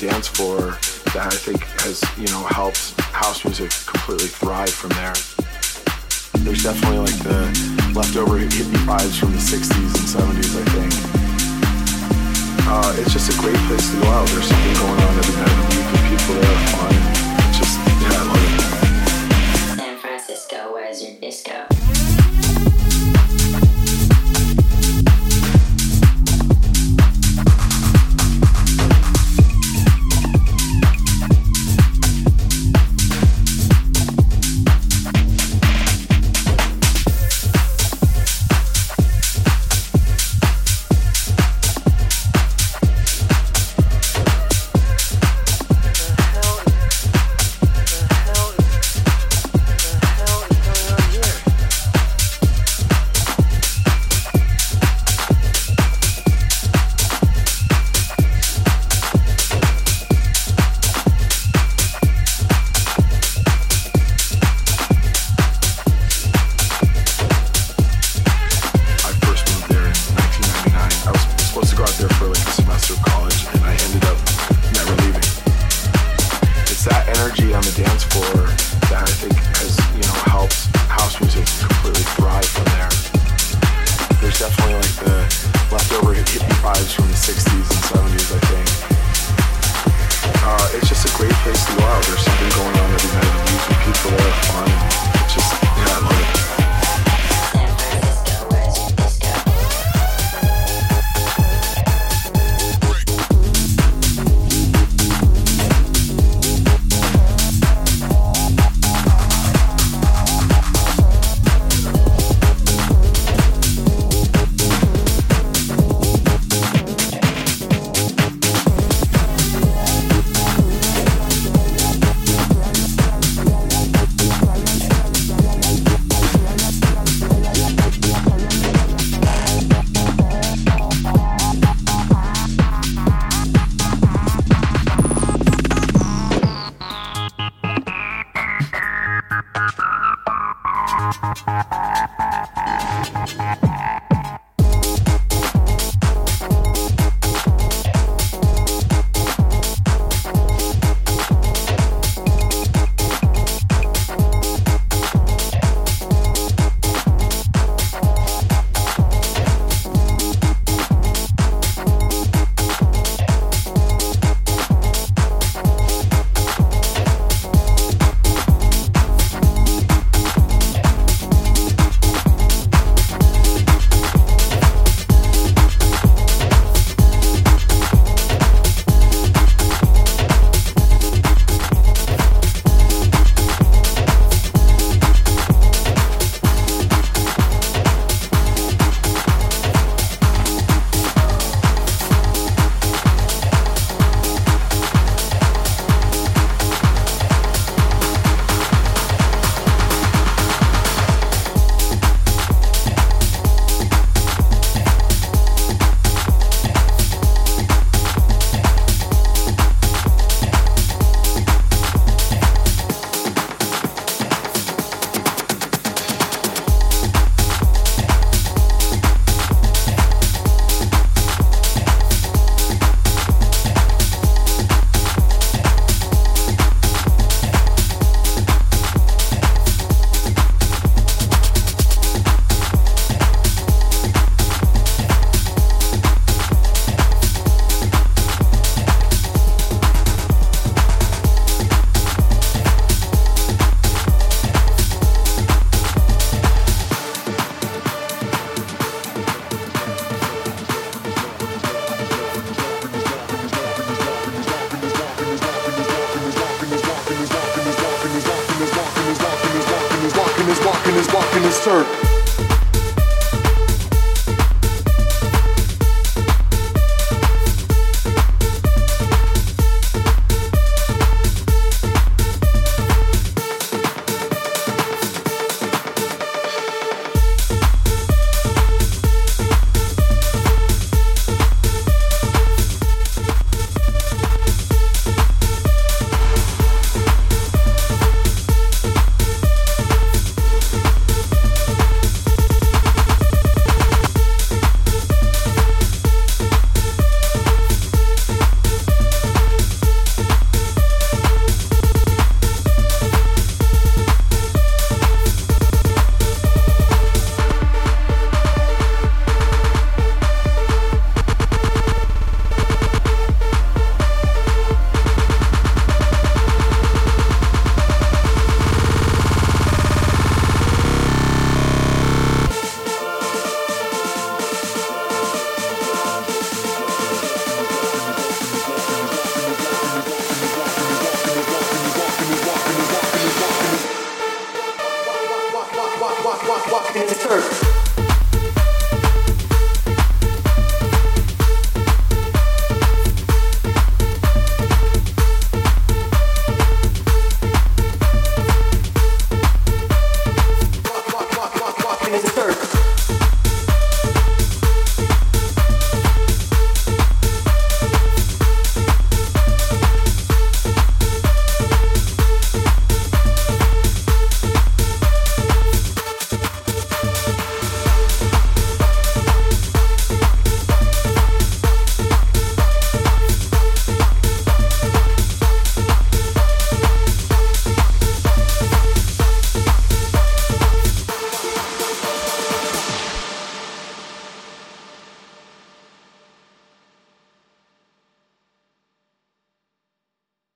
dance floor that I think has, you know, helped house music completely thrive from there. There's definitely like the leftover hippie vibes from the 60s and 70s, I think. Uh, it's just a great place to go out. There's something going on every night of the week, and people there are fun.